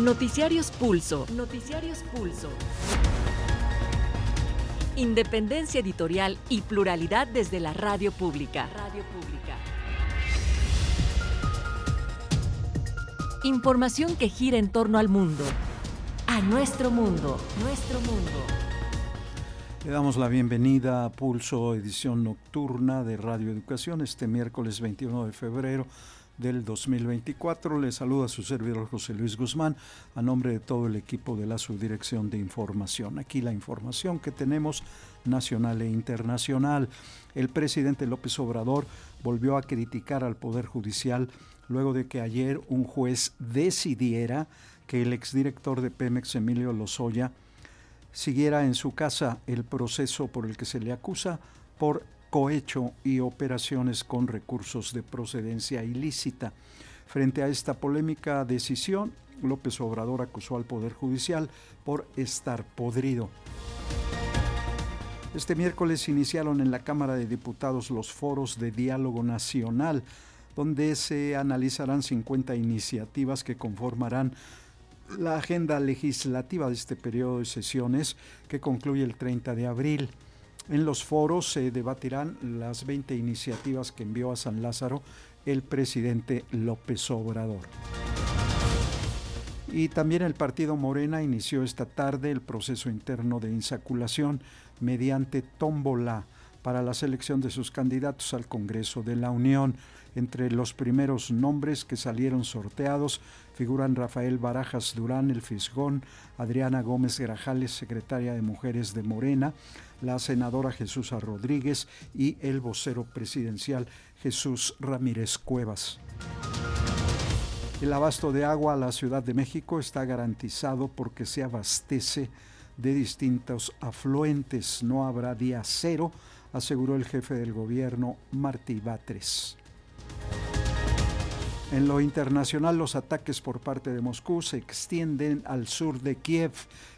Noticiarios Pulso. Noticiarios Pulso. Independencia editorial y pluralidad desde la radio pública. Radio pública. Información que gira en torno al mundo. A nuestro mundo. Nuestro mundo. Le damos la bienvenida a Pulso, edición nocturna de Radio Educación, este miércoles 21 de febrero del 2024. Le saluda su servidor José Luis Guzmán a nombre de todo el equipo de la Subdirección de Información. Aquí la información que tenemos nacional e internacional. El presidente López Obrador volvió a criticar al Poder Judicial luego de que ayer un juez decidiera que el exdirector de Pemex, Emilio Lozoya, siguiera en su casa el proceso por el que se le acusa por cohecho y operaciones con recursos de procedencia ilícita. Frente a esta polémica decisión, López Obrador acusó al Poder Judicial por estar podrido. Este miércoles iniciaron en la Cámara de Diputados los foros de diálogo nacional, donde se analizarán 50 iniciativas que conformarán la agenda legislativa de este periodo de sesiones que concluye el 30 de abril. En los foros se debatirán las 20 iniciativas que envió a San Lázaro el presidente López Obrador. Y también el partido Morena inició esta tarde el proceso interno de insaculación mediante tómbola para la selección de sus candidatos al Congreso de la Unión. Entre los primeros nombres que salieron sorteados figuran Rafael Barajas Durán, el Fisgón, Adriana Gómez Grajales, secretaria de Mujeres de Morena, la senadora Jesús Rodríguez y el vocero presidencial Jesús Ramírez Cuevas. El abasto de agua a la Ciudad de México está garantizado porque se abastece de distintos afluentes. No habrá día cero, aseguró el jefe del gobierno Martí Batres. En lo internacional, los ataques por parte de Moscú se extienden al sur de Kiev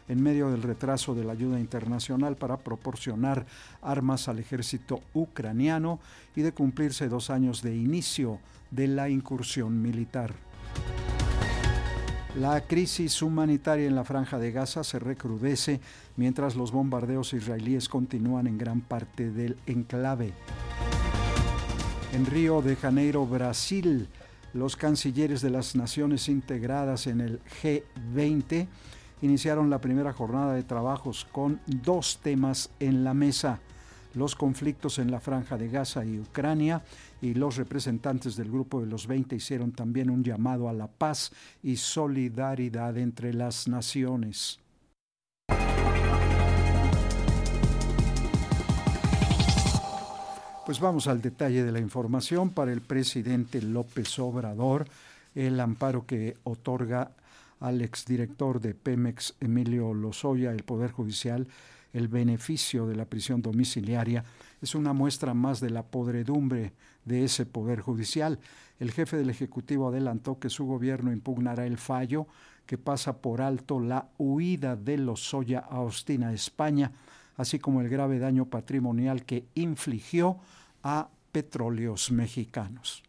en medio del retraso de la ayuda internacional para proporcionar armas al ejército ucraniano y de cumplirse dos años de inicio de la incursión militar. La crisis humanitaria en la franja de Gaza se recrudece mientras los bombardeos israelíes continúan en gran parte del enclave. En Río de Janeiro, Brasil, los cancilleres de las naciones integradas en el G20 iniciaron la primera jornada de trabajos con dos temas en la mesa, los conflictos en la franja de Gaza y Ucrania, y los representantes del grupo de los 20 hicieron también un llamado a la paz y solidaridad entre las naciones. Pues vamos al detalle de la información para el presidente López Obrador, el amparo que otorga al exdirector de Pemex, Emilio Lozoya, el Poder Judicial, el beneficio de la prisión domiciliaria, es una muestra más de la podredumbre de ese Poder Judicial. El jefe del Ejecutivo adelantó que su gobierno impugnará el fallo que pasa por alto la huida de Lozoya a Austin, España, así como el grave daño patrimonial que infligió a petróleos mexicanos.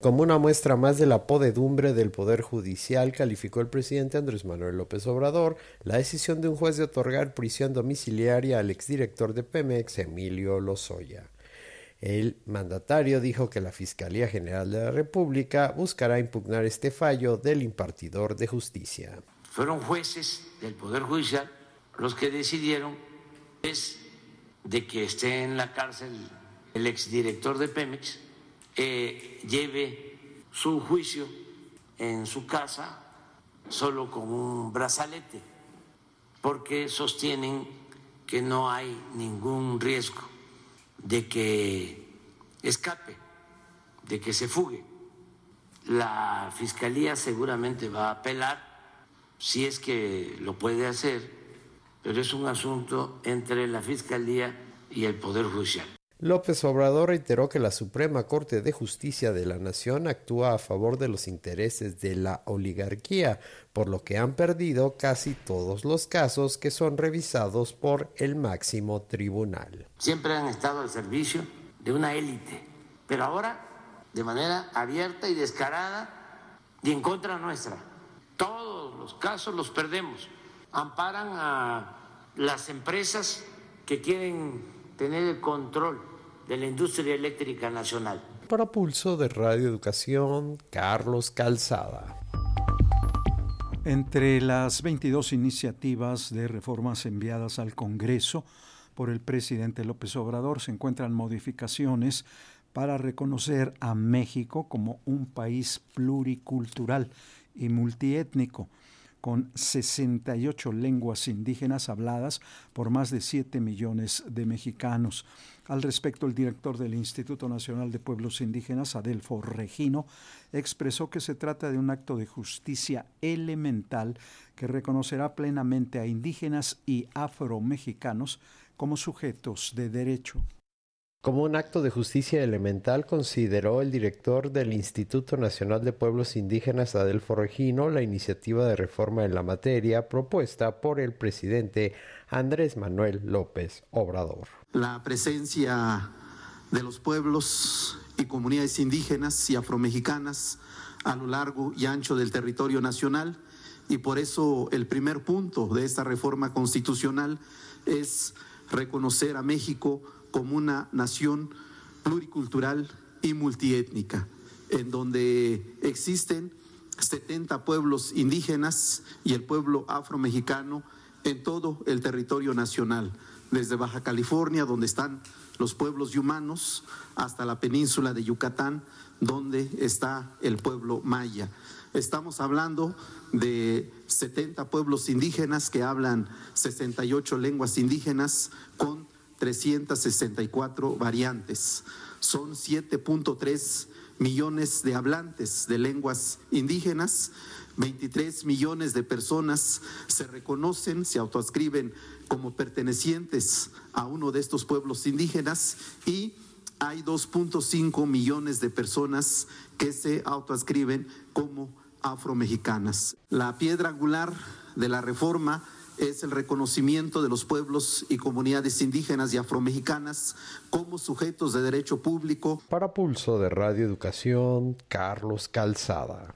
Como una muestra más de la podedumbre del Poder Judicial, calificó el presidente Andrés Manuel López Obrador la decisión de un juez de otorgar prisión domiciliaria al exdirector de Pemex, Emilio Lozoya. El mandatario dijo que la Fiscalía General de la República buscará impugnar este fallo del impartidor de justicia. Fueron jueces del Poder Judicial los que decidieron es de que esté en la cárcel el exdirector de Pemex, eh, lleve su juicio en su casa solo con un brazalete, porque sostienen que no hay ningún riesgo de que escape, de que se fugue. La Fiscalía seguramente va a apelar si es que lo puede hacer pero es un asunto entre la Fiscalía y el Poder Judicial. López Obrador reiteró que la Suprema Corte de Justicia de la Nación actúa a favor de los intereses de la oligarquía, por lo que han perdido casi todos los casos que son revisados por el máximo tribunal. Siempre han estado al servicio de una élite, pero ahora de manera abierta y descarada y en contra nuestra. Todos los casos los perdemos. Amparan a las empresas que quieren tener el control de la industria eléctrica nacional. Para Pulso de Radio Educación, Carlos Calzada. Entre las 22 iniciativas de reformas enviadas al Congreso por el presidente López Obrador se encuentran modificaciones para reconocer a México como un país pluricultural y multiétnico con 68 lenguas indígenas habladas por más de 7 millones de mexicanos. Al respecto, el director del Instituto Nacional de Pueblos Indígenas, Adelfo Regino, expresó que se trata de un acto de justicia elemental que reconocerá plenamente a indígenas y afromexicanos como sujetos de derecho. Como un acto de justicia elemental, consideró el director del Instituto Nacional de Pueblos Indígenas, Adelfo Regino, la iniciativa de reforma en la materia propuesta por el presidente Andrés Manuel López Obrador. La presencia de los pueblos y comunidades indígenas y afromexicanas a lo largo y ancho del territorio nacional y por eso el primer punto de esta reforma constitucional es reconocer a México como una nación pluricultural y multiétnica, en donde existen 70 pueblos indígenas y el pueblo afromexicano en todo el territorio nacional, desde Baja California, donde están los pueblos humanos, hasta la península de Yucatán, donde está el pueblo maya. Estamos hablando de 70 pueblos indígenas que hablan 68 lenguas indígenas con 364 variantes. Son 7.3 millones de hablantes de lenguas indígenas, 23 millones de personas se reconocen, se autoascriben como pertenecientes a uno de estos pueblos indígenas y hay 2.5 millones de personas que se autoascriben como afromexicanas. La piedra angular de la reforma es el reconocimiento de los pueblos y comunidades indígenas y afromexicanas como sujetos de derecho público. Para Pulso de Radio Educación, Carlos Calzada.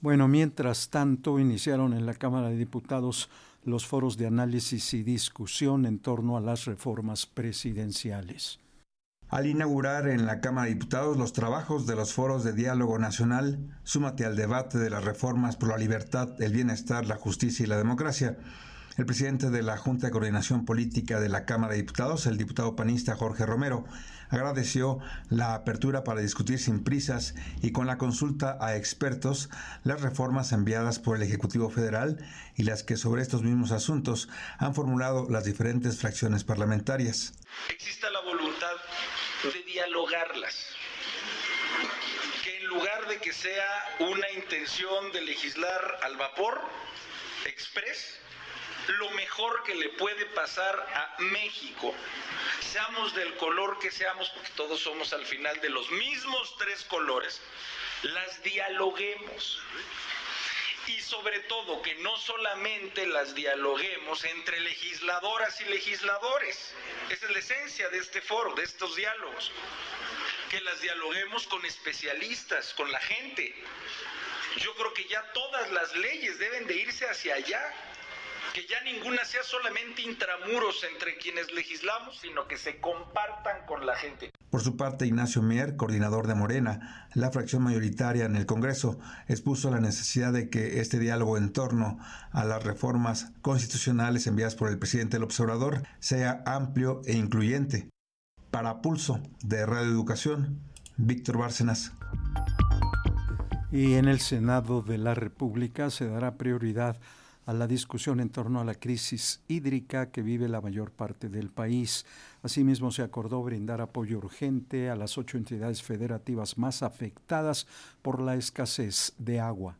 Bueno, mientras tanto, iniciaron en la Cámara de Diputados los foros de análisis y discusión en torno a las reformas presidenciales. Al inaugurar en la Cámara de Diputados los trabajos de los foros de diálogo nacional, súmate al debate de las reformas por la libertad, el bienestar, la justicia y la democracia. El presidente de la Junta de Coordinación Política de la Cámara de Diputados, el diputado panista Jorge Romero, agradeció la apertura para discutir sin prisas y con la consulta a expertos las reformas enviadas por el Ejecutivo Federal y las que sobre estos mismos asuntos han formulado las diferentes fracciones parlamentarias. Exista la voluntad de dialogarlas. Que en lugar de que sea una intención de legislar al vapor, express, lo mejor que le puede pasar a México, seamos del color que seamos, porque todos somos al final de los mismos tres colores, las dialoguemos y sobre todo que no solamente las dialoguemos entre legisladoras y legisladores. Esa es la esencia de este foro, de estos diálogos. Que las dialoguemos con especialistas, con la gente. Yo creo que ya todas las leyes deben de irse hacia allá que ya ninguna sea solamente intramuros entre quienes legislamos, sino que se compartan con la gente. Por su parte, Ignacio Mier, coordinador de Morena, la fracción mayoritaria en el Congreso, expuso la necesidad de que este diálogo en torno a las reformas constitucionales enviadas por el presidente del observador sea amplio e incluyente. Para Pulso de Radio Educación, Víctor Bárcenas. Y en el Senado de la República se dará prioridad a la discusión en torno a la crisis hídrica que vive la mayor parte del país. Asimismo, se acordó brindar apoyo urgente a las ocho entidades federativas más afectadas por la escasez de agua.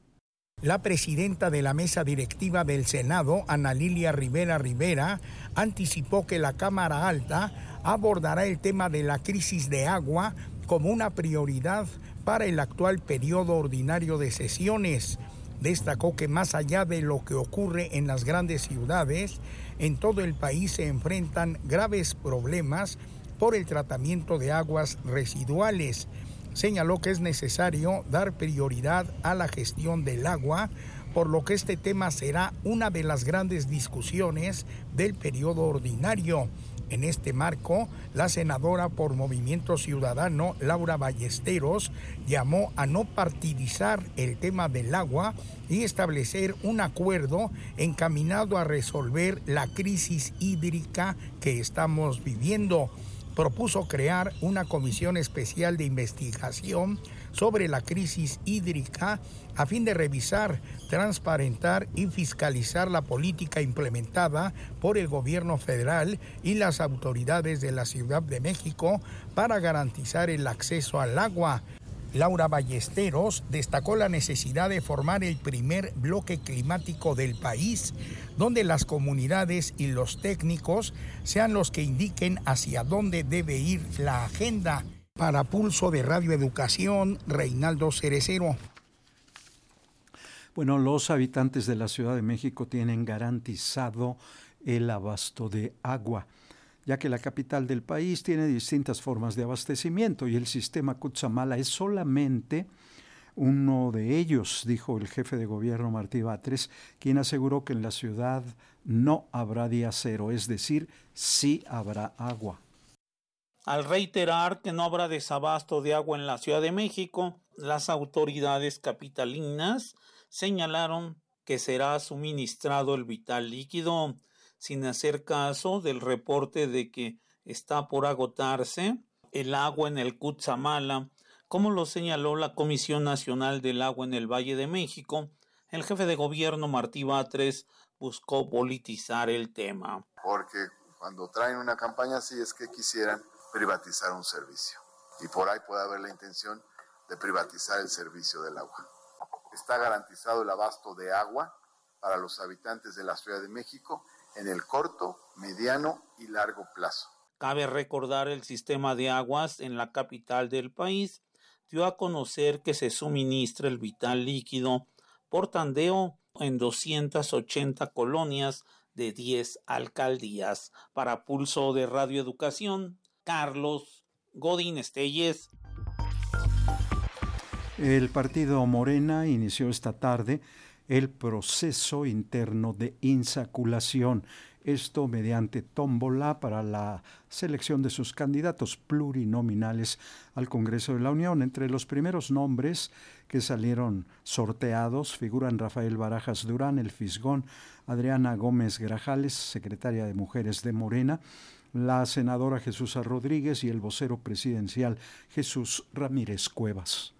La presidenta de la mesa directiva del Senado, Ana Lilia Rivera Rivera, anticipó que la Cámara Alta abordará el tema de la crisis de agua como una prioridad para el actual periodo ordinario de sesiones. Destacó que más allá de lo que ocurre en las grandes ciudades, en todo el país se enfrentan graves problemas por el tratamiento de aguas residuales. Señaló que es necesario dar prioridad a la gestión del agua por lo que este tema será una de las grandes discusiones del periodo ordinario. En este marco, la senadora por Movimiento Ciudadano, Laura Ballesteros, llamó a no partidizar el tema del agua y establecer un acuerdo encaminado a resolver la crisis hídrica que estamos viviendo. Propuso crear una comisión especial de investigación sobre la crisis hídrica a fin de revisar, transparentar y fiscalizar la política implementada por el gobierno federal y las autoridades de la Ciudad de México para garantizar el acceso al agua. Laura Ballesteros destacó la necesidad de formar el primer bloque climático del país, donde las comunidades y los técnicos sean los que indiquen hacia dónde debe ir la agenda. Para Pulso de Radio Educación, Reinaldo Cerecero. Bueno, los habitantes de la Ciudad de México tienen garantizado el abasto de agua, ya que la capital del país tiene distintas formas de abastecimiento y el sistema Cutzamala es solamente uno de ellos, dijo el jefe de gobierno Martí Batres, quien aseguró que en la ciudad no habrá día cero, es decir, sí habrá agua. Al reiterar que no habrá desabasto de agua en la Ciudad de México, las autoridades capitalinas señalaron que será suministrado el vital líquido, sin hacer caso del reporte de que está por agotarse el agua en el Cutzamala, como lo señaló la Comisión Nacional del Agua en el Valle de México. El jefe de gobierno Martí Batres buscó politizar el tema. Porque cuando traen una campaña así es que quisieran privatizar un servicio. Y por ahí puede haber la intención de privatizar el servicio del agua. Está garantizado el abasto de agua para los habitantes de la Ciudad de México en el corto, mediano y largo plazo. Cabe recordar el sistema de aguas en la capital del país dio a conocer que se suministra el vital líquido por tandeo en 280 colonias de 10 alcaldías. Para Pulso de Radioeducación, Carlos Godín Estelles. El partido Morena inició esta tarde el proceso interno de insaculación, esto mediante tómbola para la selección de sus candidatos plurinominales al Congreso de la Unión. Entre los primeros nombres que salieron sorteados figuran Rafael Barajas Durán, el Fisgón, Adriana Gómez Grajales, secretaria de Mujeres de Morena, la senadora Jesús Rodríguez y el vocero presidencial Jesús Ramírez Cuevas.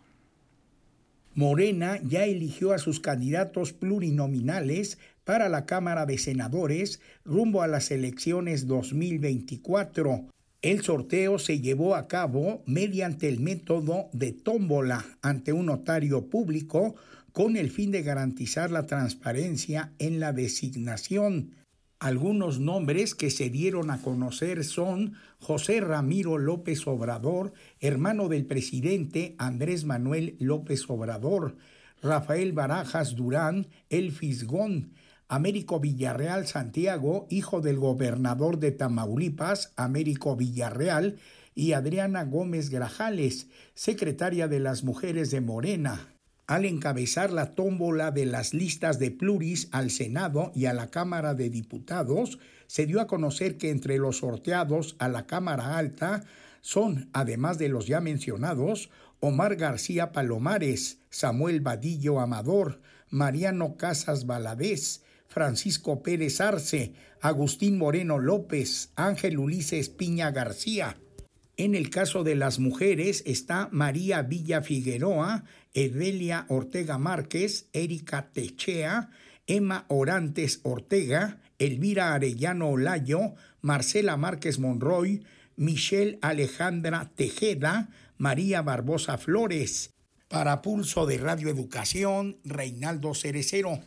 Morena ya eligió a sus candidatos plurinominales para la Cámara de Senadores rumbo a las elecciones 2024. El sorteo se llevó a cabo mediante el método de tómbola ante un notario público con el fin de garantizar la transparencia en la designación. Algunos nombres que se dieron a conocer son José Ramiro López Obrador, hermano del presidente Andrés Manuel López Obrador, Rafael Barajas Durán, El Fisgón, Américo Villarreal Santiago, hijo del gobernador de Tamaulipas, Américo Villarreal, y Adriana Gómez Grajales, secretaria de las Mujeres de Morena al encabezar la tómbola de las listas de pluris al Senado y a la Cámara de Diputados, se dio a conocer que entre los sorteados a la Cámara Alta son, además de los ya mencionados, Omar García Palomares, Samuel Vadillo Amador, Mariano Casas Valadez, Francisco Pérez Arce, Agustín Moreno López, Ángel Ulises Piña García. En el caso de las mujeres está María Villa Figueroa, Edelia Ortega Márquez, Erika Techea, Emma Orantes Ortega, Elvira Arellano Olayo, Marcela Márquez Monroy, Michelle Alejandra Tejeda, María Barbosa Flores. Para Pulso de Radio Educación, Reinaldo Cerecero.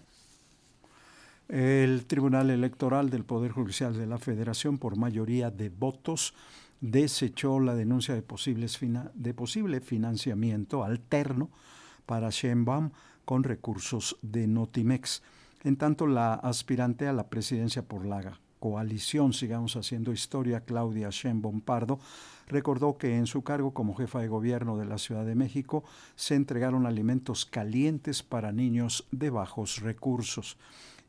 El Tribunal Electoral del Poder Judicial de la Federación, por mayoría de votos, desechó la denuncia de posible financiamiento alterno para Sheinbaum con recursos de Notimex. En tanto, la aspirante a la presidencia por la coalición Sigamos Haciendo Historia, Claudia Sheinbaum Pardo, recordó que en su cargo como jefa de gobierno de la Ciudad de México se entregaron alimentos calientes para niños de bajos recursos.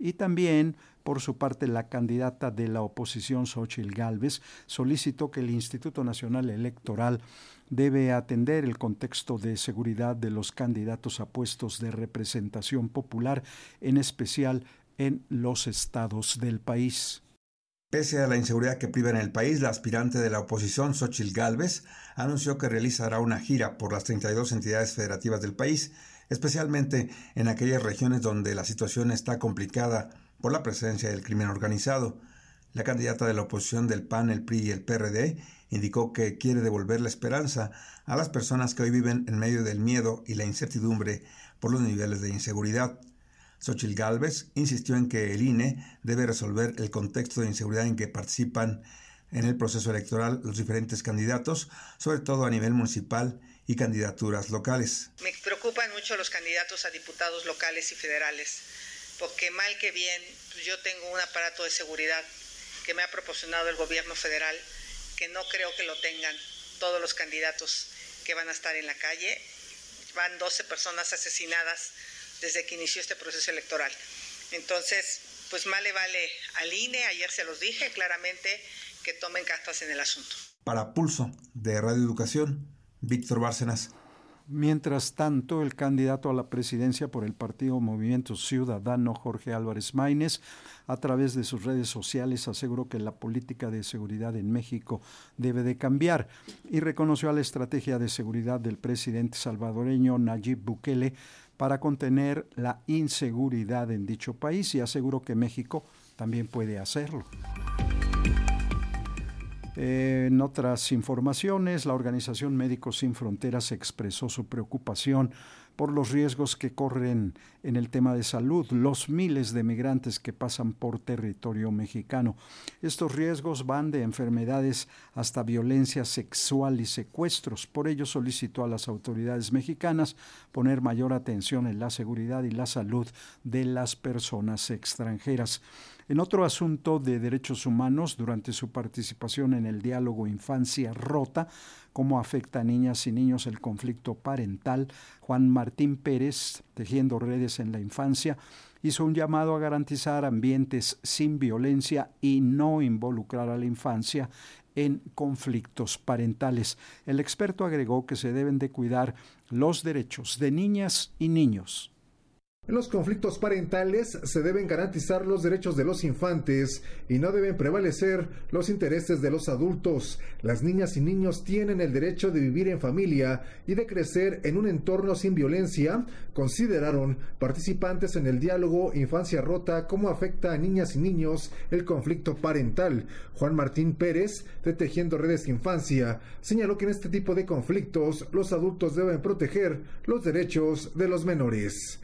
Y también, por su parte, la candidata de la oposición, Xochil Gálvez, solicitó que el Instituto Nacional Electoral debe atender el contexto de seguridad de los candidatos a puestos de representación popular, en especial en los estados del país. Pese a la inseguridad que priva en el país, la aspirante de la oposición, Xochil Gálvez, anunció que realizará una gira por las 32 entidades federativas del país, especialmente en aquellas regiones donde la situación está complicada por la presencia del crimen organizado. La candidata de la oposición del PAN, el PRI y el PRD indicó que quiere devolver la esperanza a las personas que hoy viven en medio del miedo y la incertidumbre por los niveles de inseguridad. Xochil Gálvez insistió en que el INE debe resolver el contexto de inseguridad en que participan en el proceso electoral los diferentes candidatos, sobre todo a nivel municipal y candidaturas locales. Me preocupan mucho los candidatos a diputados locales y federales, porque mal que bien, pues yo tengo un aparato de seguridad que me ha proporcionado el gobierno federal, que no creo que lo tengan todos los candidatos que van a estar en la calle. Van 12 personas asesinadas desde que inició este proceso electoral. Entonces, pues más le vale al INE, ayer se los dije claramente, que tomen cartas en el asunto. Para Pulso de Radio Educación, Víctor Bárcenas. Mientras tanto, el candidato a la presidencia por el partido Movimiento Ciudadano, Jorge Álvarez Maínez, a través de sus redes sociales aseguró que la política de seguridad en México debe de cambiar y reconoció a la estrategia de seguridad del presidente salvadoreño Nayib Bukele para contener la inseguridad en dicho país y aseguró que México también puede hacerlo. En otras informaciones, la Organización Médicos Sin Fronteras expresó su preocupación por los riesgos que corren en el tema de salud los miles de migrantes que pasan por territorio mexicano. Estos riesgos van de enfermedades hasta violencia sexual y secuestros. Por ello solicitó a las autoridades mexicanas poner mayor atención en la seguridad y la salud de las personas extranjeras. En otro asunto de derechos humanos, durante su participación en el diálogo Infancia Rota, cómo afecta a niñas y niños el conflicto parental, Juan Martín Pérez, tejiendo redes en la infancia, hizo un llamado a garantizar ambientes sin violencia y no involucrar a la infancia en conflictos parentales. El experto agregó que se deben de cuidar los derechos de niñas y niños en los conflictos parentales se deben garantizar los derechos de los infantes y no deben prevalecer los intereses de los adultos. Las niñas y niños tienen el derecho de vivir en familia y de crecer en un entorno sin violencia, consideraron participantes en el diálogo Infancia Rota cómo afecta a niñas y niños el conflicto parental. Juan Martín Pérez, de Tejiendo Redes Infancia, señaló que en este tipo de conflictos los adultos deben proteger los derechos de los menores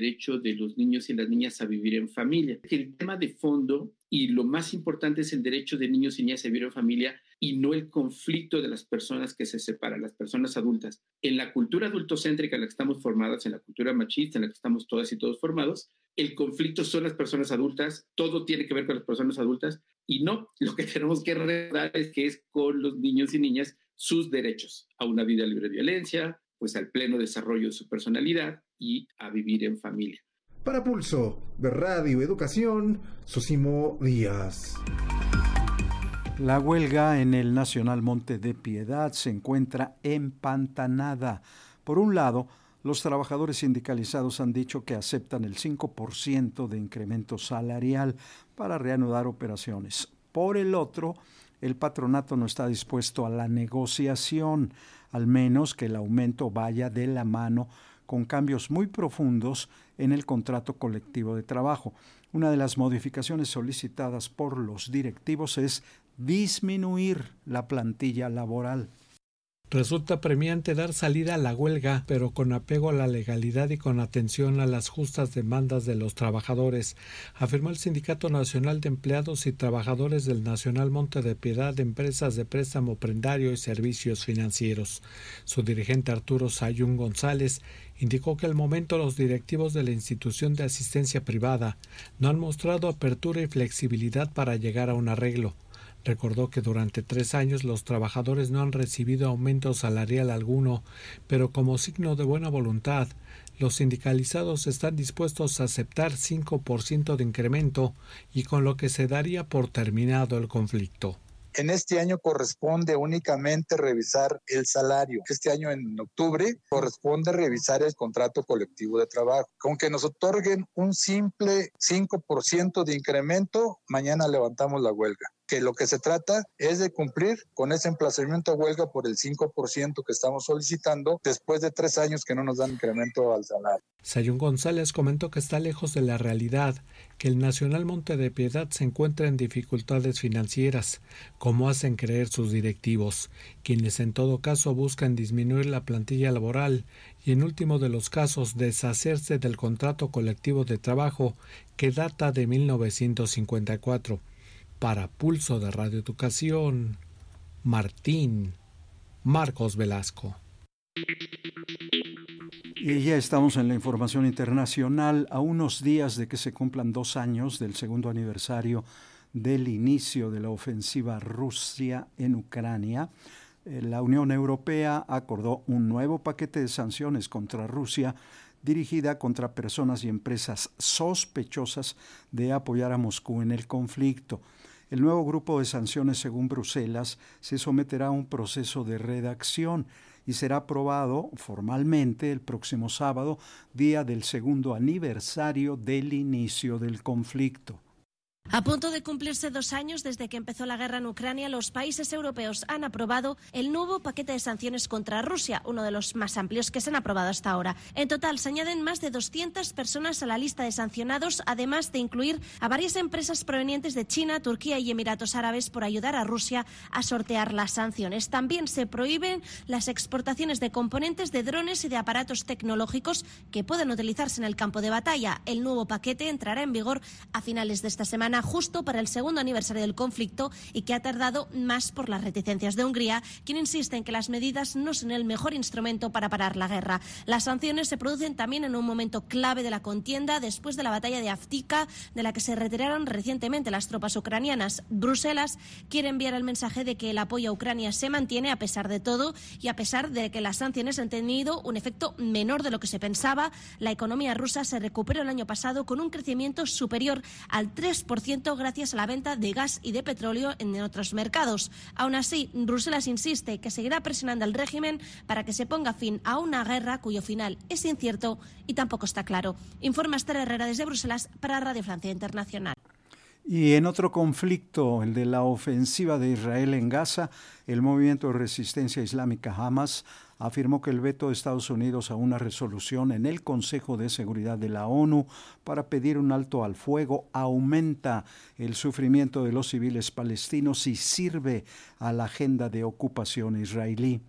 derecho de los niños y las niñas a vivir en familia. El tema de fondo y lo más importante es el derecho de niños y niñas a vivir en familia y no el conflicto de las personas que se separan, las personas adultas. En la cultura adultocéntrica en la que estamos formadas, en la cultura machista en la que estamos todas y todos formados, el conflicto son las personas adultas, todo tiene que ver con las personas adultas y no, lo que tenemos que recordar es que es con los niños y niñas sus derechos a una vida libre de violencia, pues al pleno desarrollo de su personalidad y a vivir en familia. Para Pulso de Radio Educación, Sosimo Díaz. La huelga en el Nacional Monte de Piedad se encuentra empantanada. Por un lado, los trabajadores sindicalizados han dicho que aceptan el 5% de incremento salarial para reanudar operaciones. Por el otro, el patronato no está dispuesto a la negociación, al menos que el aumento vaya de la mano con cambios muy profundos en el contrato colectivo de trabajo. Una de las modificaciones solicitadas por los directivos es disminuir la plantilla laboral. Resulta premiante dar salida a la huelga, pero con apego a la legalidad y con atención a las justas demandas de los trabajadores, afirmó el Sindicato Nacional de Empleados y Trabajadores del Nacional Monte de Piedad de Empresas de Préstamo Prendario y Servicios Financieros. Su dirigente Arturo Sayún González indicó que al momento los directivos de la institución de asistencia privada no han mostrado apertura y flexibilidad para llegar a un arreglo. Recordó que durante tres años los trabajadores no han recibido aumento salarial alguno, pero como signo de buena voluntad, los sindicalizados están dispuestos a aceptar 5% de incremento y con lo que se daría por terminado el conflicto. En este año corresponde únicamente revisar el salario. Este año en octubre corresponde revisar el contrato colectivo de trabajo. Con que nos otorguen un simple 5% de incremento, mañana levantamos la huelga que lo que se trata es de cumplir con ese emplazamiento a huelga por el 5% que estamos solicitando después de tres años que no nos dan incremento al salario. Sayún González comentó que está lejos de la realidad, que el Nacional Monte de Piedad se encuentra en dificultades financieras, como hacen creer sus directivos, quienes en todo caso buscan disminuir la plantilla laboral y en último de los casos deshacerse del contrato colectivo de trabajo que data de 1954 para Pulso de Radio Educación, Martín Marcos Velasco. Y ya estamos en la información internacional, a unos días de que se cumplan dos años del segundo aniversario del inicio de la ofensiva Rusia en Ucrania. Eh, la Unión Europea acordó un nuevo paquete de sanciones contra Rusia dirigida contra personas y empresas sospechosas de apoyar a Moscú en el conflicto. El nuevo grupo de sanciones, según Bruselas, se someterá a un proceso de redacción y será aprobado formalmente el próximo sábado, día del segundo aniversario del inicio del conflicto. A punto de cumplirse dos años desde que empezó la guerra en Ucrania, los países europeos han aprobado el nuevo paquete de sanciones contra Rusia, uno de los más amplios que se han aprobado hasta ahora. En total, se añaden más de 200 personas a la lista de sancionados, además de incluir a varias empresas provenientes de China, Turquía y Emiratos Árabes por ayudar a Rusia a sortear las sanciones. También se prohíben las exportaciones de componentes de drones y de aparatos tecnológicos que pueden utilizarse en el campo de batalla. El nuevo paquete entrará en vigor a finales de esta semana justo para el segundo aniversario del conflicto y que ha tardado más por las reticencias de Hungría, quien insiste en que las medidas no son el mejor instrumento para parar la guerra. Las sanciones se producen también en un momento clave de la contienda después de la batalla de Aftika, de la que se retiraron recientemente las tropas ucranianas. Bruselas quiere enviar el mensaje de que el apoyo a Ucrania se mantiene a pesar de todo y a pesar de que las sanciones han tenido un efecto menor de lo que se pensaba. La economía rusa se recuperó el año pasado con un crecimiento superior al 3% gracias a la venta de gas y de petróleo en otros mercados. Aún así, Bruselas insiste que seguirá presionando al régimen para que se ponga fin a una guerra cuyo final es incierto y tampoco está claro. Informa Esther Herrera desde Bruselas para Radio Francia Internacional. Y en otro conflicto, el de la ofensiva de Israel en Gaza, el movimiento de resistencia islámica Hamas afirmó que el veto de Estados Unidos a una resolución en el Consejo de Seguridad de la ONU para pedir un alto al fuego aumenta el sufrimiento de los civiles palestinos y sirve a la agenda de ocupación israelí.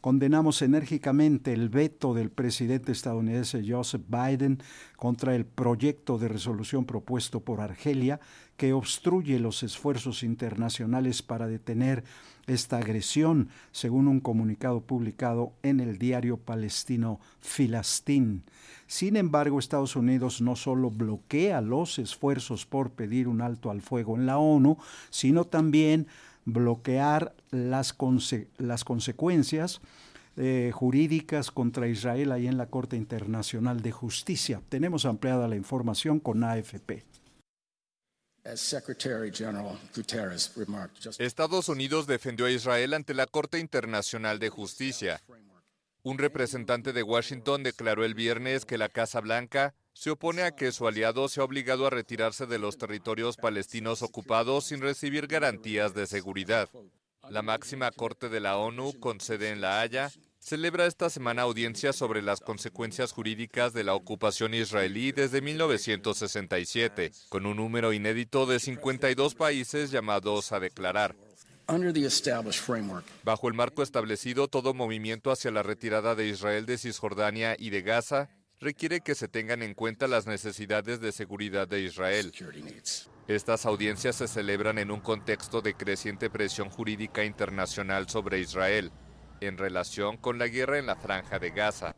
Condenamos enérgicamente el veto del presidente estadounidense Joseph Biden contra el proyecto de resolución propuesto por Argelia que obstruye los esfuerzos internacionales para detener esta agresión, según un comunicado publicado en el diario palestino Filastín. Sin embargo, Estados Unidos no solo bloquea los esfuerzos por pedir un alto al fuego en la ONU, sino también bloquear las, las consecuencias eh, jurídicas contra Israel ahí en la Corte Internacional de Justicia. Tenemos ampliada la información con AFP. Estados Unidos defendió a Israel ante la Corte Internacional de Justicia. Un representante de Washington declaró el viernes que la Casa Blanca se opone a que su aliado sea obligado a retirarse de los territorios palestinos ocupados sin recibir garantías de seguridad. La máxima corte de la ONU, con sede en La Haya, celebra esta semana audiencias sobre las consecuencias jurídicas de la ocupación israelí desde 1967, con un número inédito de 52 países llamados a declarar. Bajo el marco establecido, todo movimiento hacia la retirada de Israel de Cisjordania y de Gaza requiere que se tengan en cuenta las necesidades de seguridad de Israel. Estas audiencias se celebran en un contexto de creciente presión jurídica internacional sobre Israel en relación con la guerra en la franja de Gaza.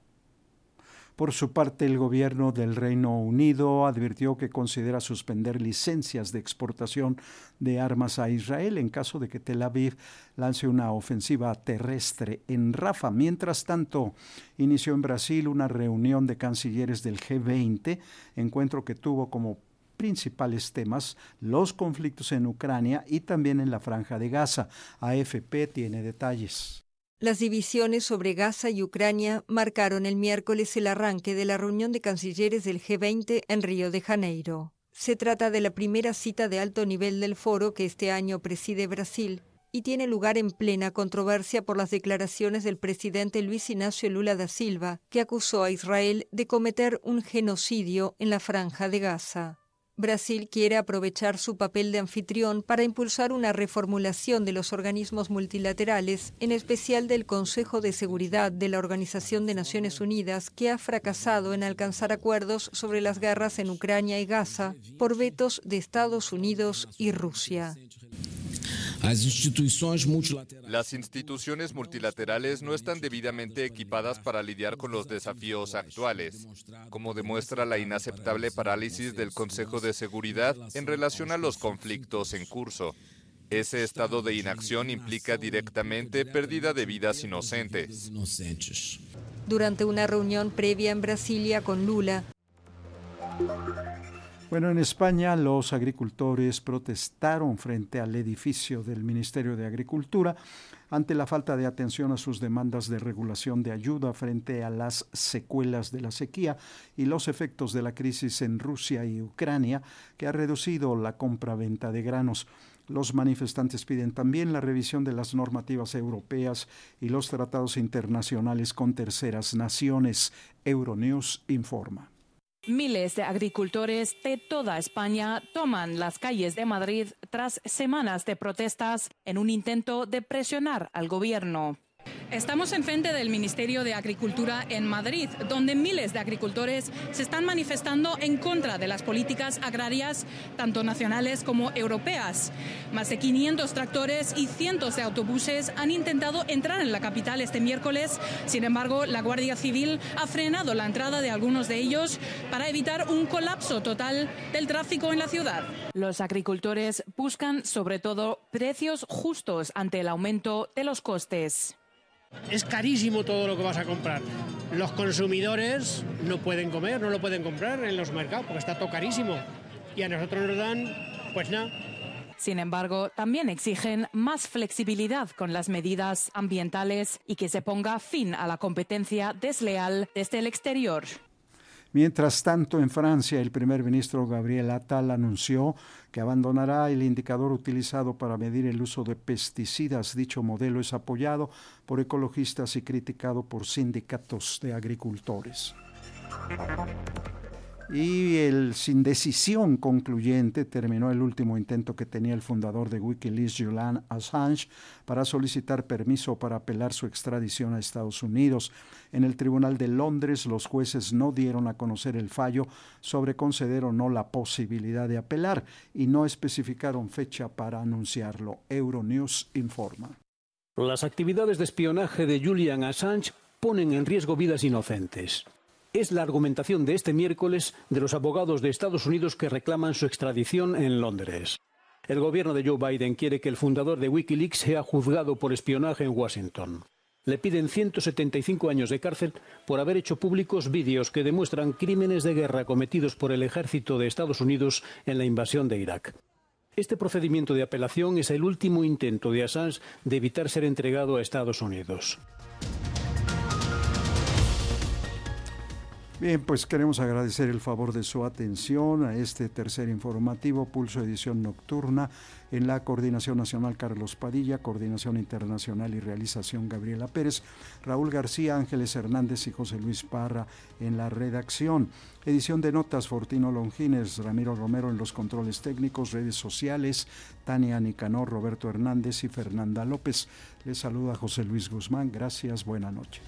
Por su parte, el gobierno del Reino Unido advirtió que considera suspender licencias de exportación de armas a Israel en caso de que Tel Aviv lance una ofensiva terrestre en Rafa. Mientras tanto, inició en Brasil una reunión de cancilleres del G20, encuentro que tuvo como principales temas los conflictos en Ucrania y también en la franja de Gaza. AFP tiene detalles. Las divisiones sobre Gaza y Ucrania marcaron el miércoles el arranque de la reunión de cancilleres del G20 en Río de Janeiro. Se trata de la primera cita de alto nivel del foro que este año preside Brasil y tiene lugar en plena controversia por las declaraciones del presidente Luis Ignacio Lula da Silva, que acusó a Israel de cometer un genocidio en la franja de Gaza. Brasil quiere aprovechar su papel de anfitrión para impulsar una reformulación de los organismos multilaterales, en especial del Consejo de Seguridad de la Organización de Naciones Unidas, que ha fracasado en alcanzar acuerdos sobre las guerras en Ucrania y Gaza por vetos de Estados Unidos y Rusia. Las instituciones multilaterales no están debidamente equipadas para lidiar con los desafíos actuales, como demuestra la inaceptable parálisis del Consejo de Seguridad en relación a los conflictos en curso. Ese estado de inacción implica directamente pérdida de vidas inocentes. Durante una reunión previa en Brasilia con Lula, bueno, en España los agricultores protestaron frente al edificio del Ministerio de Agricultura ante la falta de atención a sus demandas de regulación de ayuda frente a las secuelas de la sequía y los efectos de la crisis en Rusia y Ucrania, que ha reducido la compra-venta de granos. Los manifestantes piden también la revisión de las normativas europeas y los tratados internacionales con terceras naciones. Euronews informa. Miles de agricultores de toda España toman las calles de Madrid tras semanas de protestas en un intento de presionar al gobierno. Estamos enfrente del Ministerio de Agricultura en Madrid, donde miles de agricultores se están manifestando en contra de las políticas agrarias, tanto nacionales como europeas. Más de 500 tractores y cientos de autobuses han intentado entrar en la capital este miércoles. Sin embargo, la Guardia Civil ha frenado la entrada de algunos de ellos para evitar un colapso total del tráfico en la ciudad. Los agricultores buscan sobre todo precios justos ante el aumento de los costes. Es carísimo todo lo que vas a comprar. Los consumidores no pueden comer, no lo pueden comprar en los mercados porque está todo carísimo. Y a nosotros nos dan, pues nada. Sin embargo, también exigen más flexibilidad con las medidas ambientales y que se ponga fin a la competencia desleal desde el exterior. Mientras tanto, en Francia, el primer ministro Gabriel Attal anunció que abandonará el indicador utilizado para medir el uso de pesticidas. Dicho modelo es apoyado por ecologistas y criticado por sindicatos de agricultores y el sin decisión concluyente terminó el último intento que tenía el fundador de Wikileaks, Julian Assange, para solicitar permiso para apelar su extradición a Estados Unidos. En el Tribunal de Londres, los jueces no dieron a conocer el fallo sobre conceder o no la posibilidad de apelar y no especificaron fecha para anunciarlo. Euronews informa. Las actividades de espionaje de Julian Assange ponen en riesgo vidas inocentes. Es la argumentación de este miércoles de los abogados de Estados Unidos que reclaman su extradición en Londres. El gobierno de Joe Biden quiere que el fundador de Wikileaks sea juzgado por espionaje en Washington. Le piden 175 años de cárcel por haber hecho públicos vídeos que demuestran crímenes de guerra cometidos por el ejército de Estados Unidos en la invasión de Irak. Este procedimiento de apelación es el último intento de Assange de evitar ser entregado a Estados Unidos. Bien, pues queremos agradecer el favor de su atención a este tercer informativo, Pulso Edición Nocturna, en la Coordinación Nacional Carlos Padilla, Coordinación Internacional y Realización Gabriela Pérez, Raúl García, Ángeles Hernández y José Luis Parra en la redacción. Edición de notas, Fortino Longines, Ramiro Romero en los controles técnicos, redes sociales, Tania Nicanor, Roberto Hernández y Fernanda López. Les saluda José Luis Guzmán. Gracias, buena noche.